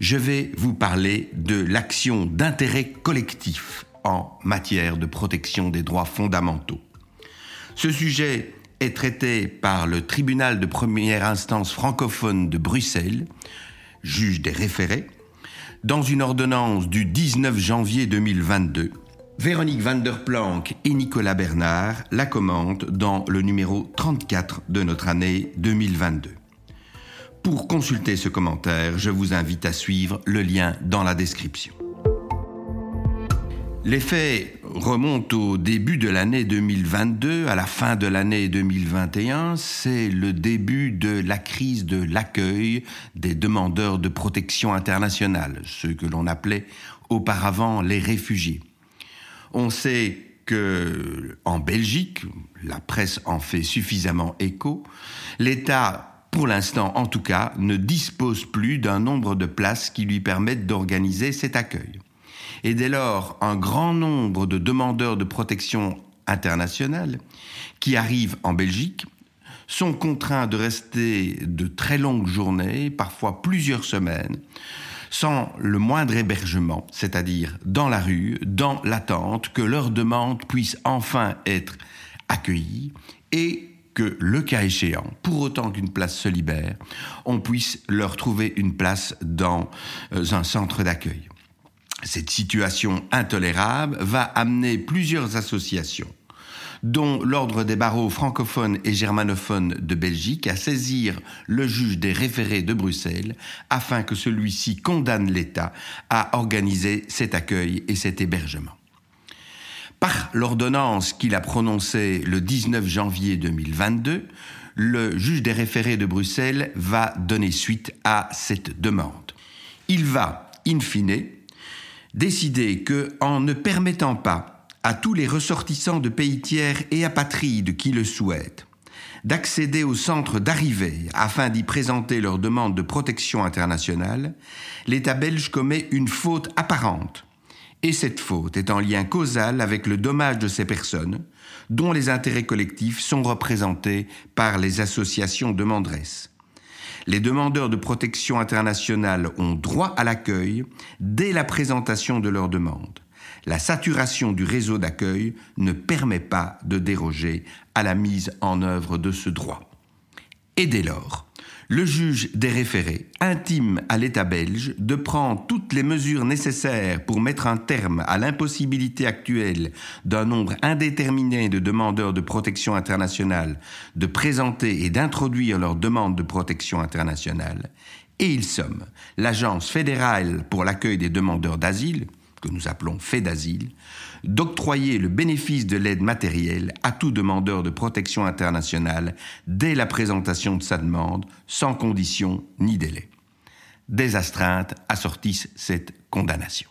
je vais vous parler de l'action d'intérêt collectif en matière de protection des droits fondamentaux. Ce sujet est traité par le tribunal de première instance francophone de Bruxelles, juge des référés, dans une ordonnance du 19 janvier 2022. Véronique van der Planck et Nicolas Bernard la commentent dans le numéro 34 de notre année 2022. Pour consulter ce commentaire, je vous invite à suivre le lien dans la description. Les faits remontent au début de l'année 2022, à la fin de l'année 2021. C'est le début de la crise de l'accueil des demandeurs de protection internationale, ceux que l'on appelait auparavant les réfugiés. On sait que en Belgique, la presse en fait suffisamment écho, l'État pour l'instant en tout cas, ne dispose plus d'un nombre de places qui lui permettent d'organiser cet accueil. Et dès lors, un grand nombre de demandeurs de protection internationale qui arrivent en Belgique sont contraints de rester de très longues journées, parfois plusieurs semaines, sans le moindre hébergement, c'est-à-dire dans la rue, dans l'attente que leur demande puisse enfin être accueillie et que, le cas échéant, pour autant qu'une place se libère, on puisse leur trouver une place dans euh, un centre d'accueil. Cette situation intolérable va amener plusieurs associations dont l'Ordre des barreaux francophones et germanophones de Belgique, à saisir le juge des référés de Bruxelles afin que celui-ci condamne l'État à organiser cet accueil et cet hébergement. Par l'ordonnance qu'il a prononcée le 19 janvier 2022, le juge des référés de Bruxelles va donner suite à cette demande. Il va, in fine, décider que, en ne permettant pas à tous les ressortissants de pays tiers et apatrides qui le souhaitent d'accéder au centre d'arrivée afin d'y présenter leur demande de protection internationale, l'État belge commet une faute apparente et cette faute est en lien causal avec le dommage de ces personnes, dont les intérêts collectifs sont représentés par les associations demanderesses. Les demandeurs de protection internationale ont droit à l'accueil dès la présentation de leur demande. La saturation du réseau d'accueil ne permet pas de déroger à la mise en œuvre de ce droit. Et dès lors, le juge des référés intime à l'État belge de prendre toutes les mesures nécessaires pour mettre un terme à l'impossibilité actuelle d'un nombre indéterminé de demandeurs de protection internationale de présenter et d'introduire leur demande de protection internationale, et il somme l'Agence fédérale pour l'accueil des demandeurs d'asile, que nous appelons fait d'asile, d'octroyer le bénéfice de l'aide matérielle à tout demandeur de protection internationale dès la présentation de sa demande, sans condition ni délai. Des astreintes assortissent cette condamnation.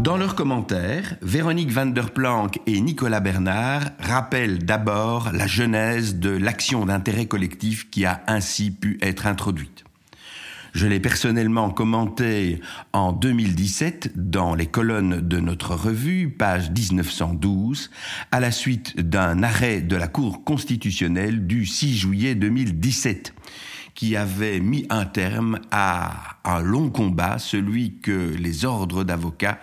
Dans leurs commentaires, Véronique van der Planck et Nicolas Bernard rappellent d'abord la genèse de l'action d'intérêt collectif qui a ainsi pu être introduite. Je l'ai personnellement commenté en 2017 dans les colonnes de notre revue, page 1912, à la suite d'un arrêt de la Cour constitutionnelle du 6 juillet 2017 qui avait mis un terme à un long combat, celui que les ordres d'avocats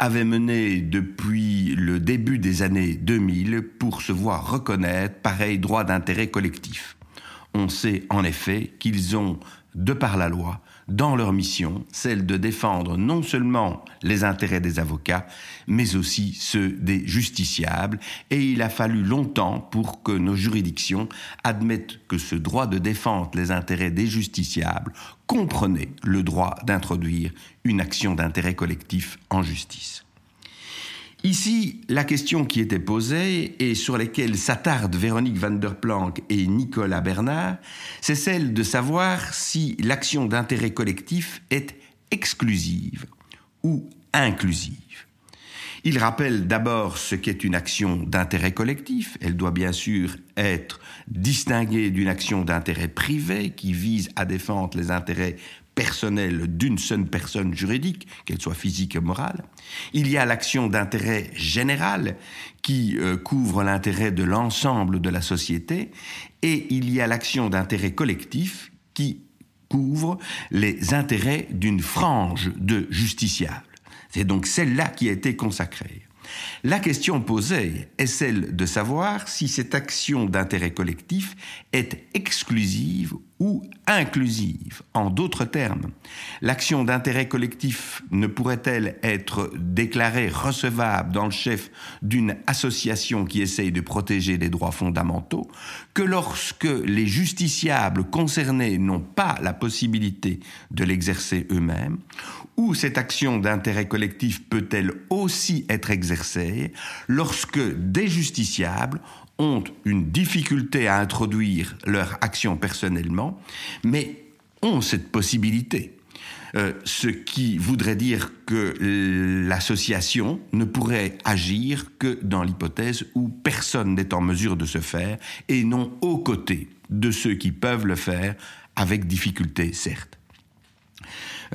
avaient mené depuis le début des années 2000 pour se voir reconnaître pareil droit d'intérêt collectif. On sait en effet qu'ils ont de par la loi, dans leur mission, celle de défendre non seulement les intérêts des avocats, mais aussi ceux des justiciables, et il a fallu longtemps pour que nos juridictions admettent que ce droit de défendre les intérêts des justiciables comprenait le droit d'introduire une action d'intérêt collectif en justice. Ici, la question qui était posée et sur laquelle s'attardent Véronique van der Planck et Nicolas Bernard, c'est celle de savoir si l'action d'intérêt collectif est exclusive ou inclusive. Il rappelle d'abord ce qu'est une action d'intérêt collectif. Elle doit bien sûr être distinguée d'une action d'intérêt privé qui vise à défendre les intérêts personnels d'une seule personne juridique, qu'elle soit physique ou morale. Il y a l'action d'intérêt général qui euh, couvre l'intérêt de l'ensemble de la société et il y a l'action d'intérêt collectif qui couvre les intérêts d'une frange de justiciables. C'est donc celle-là qui a été consacrée. La question posée est celle de savoir si cette action d'intérêt collectif est exclusive ou inclusive. En d'autres termes, l'action d'intérêt collectif ne pourrait-elle être déclarée recevable dans le chef d'une association qui essaye de protéger les droits fondamentaux que lorsque les justiciables concernés n'ont pas la possibilité de l'exercer eux-mêmes, ou cette action d'intérêt collectif peut-elle aussi être exercée lorsque des justiciables ont une difficulté à introduire leur action personnellement, mais ont cette possibilité. Euh, ce qui voudrait dire que l'association ne pourrait agir que dans l'hypothèse où personne n'est en mesure de se faire et non aux côtés de ceux qui peuvent le faire avec difficulté, certes.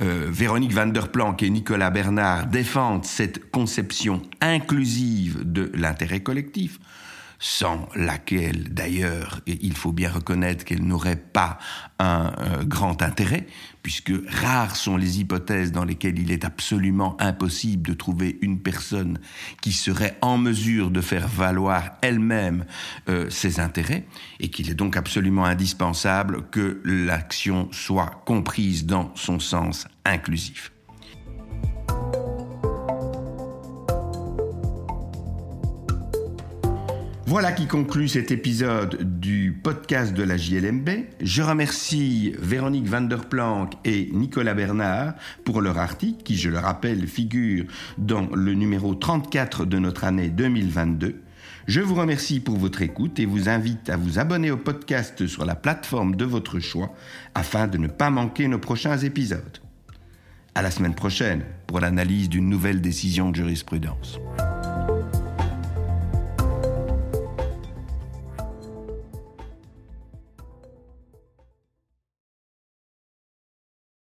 Euh, Véronique van der Planck et Nicolas Bernard défendent cette conception inclusive de l'intérêt collectif sans laquelle d'ailleurs il faut bien reconnaître qu'elle n'aurait pas un euh, grand intérêt, puisque rares sont les hypothèses dans lesquelles il est absolument impossible de trouver une personne qui serait en mesure de faire valoir elle-même euh, ses intérêts, et qu'il est donc absolument indispensable que l'action soit comprise dans son sens inclusif. Voilà qui conclut cet épisode du podcast de la JLMB. Je remercie Véronique van der Planck et Nicolas Bernard pour leur article qui, je le rappelle, figure dans le numéro 34 de notre année 2022. Je vous remercie pour votre écoute et vous invite à vous abonner au podcast sur la plateforme de votre choix afin de ne pas manquer nos prochains épisodes. À la semaine prochaine pour l'analyse d'une nouvelle décision de jurisprudence.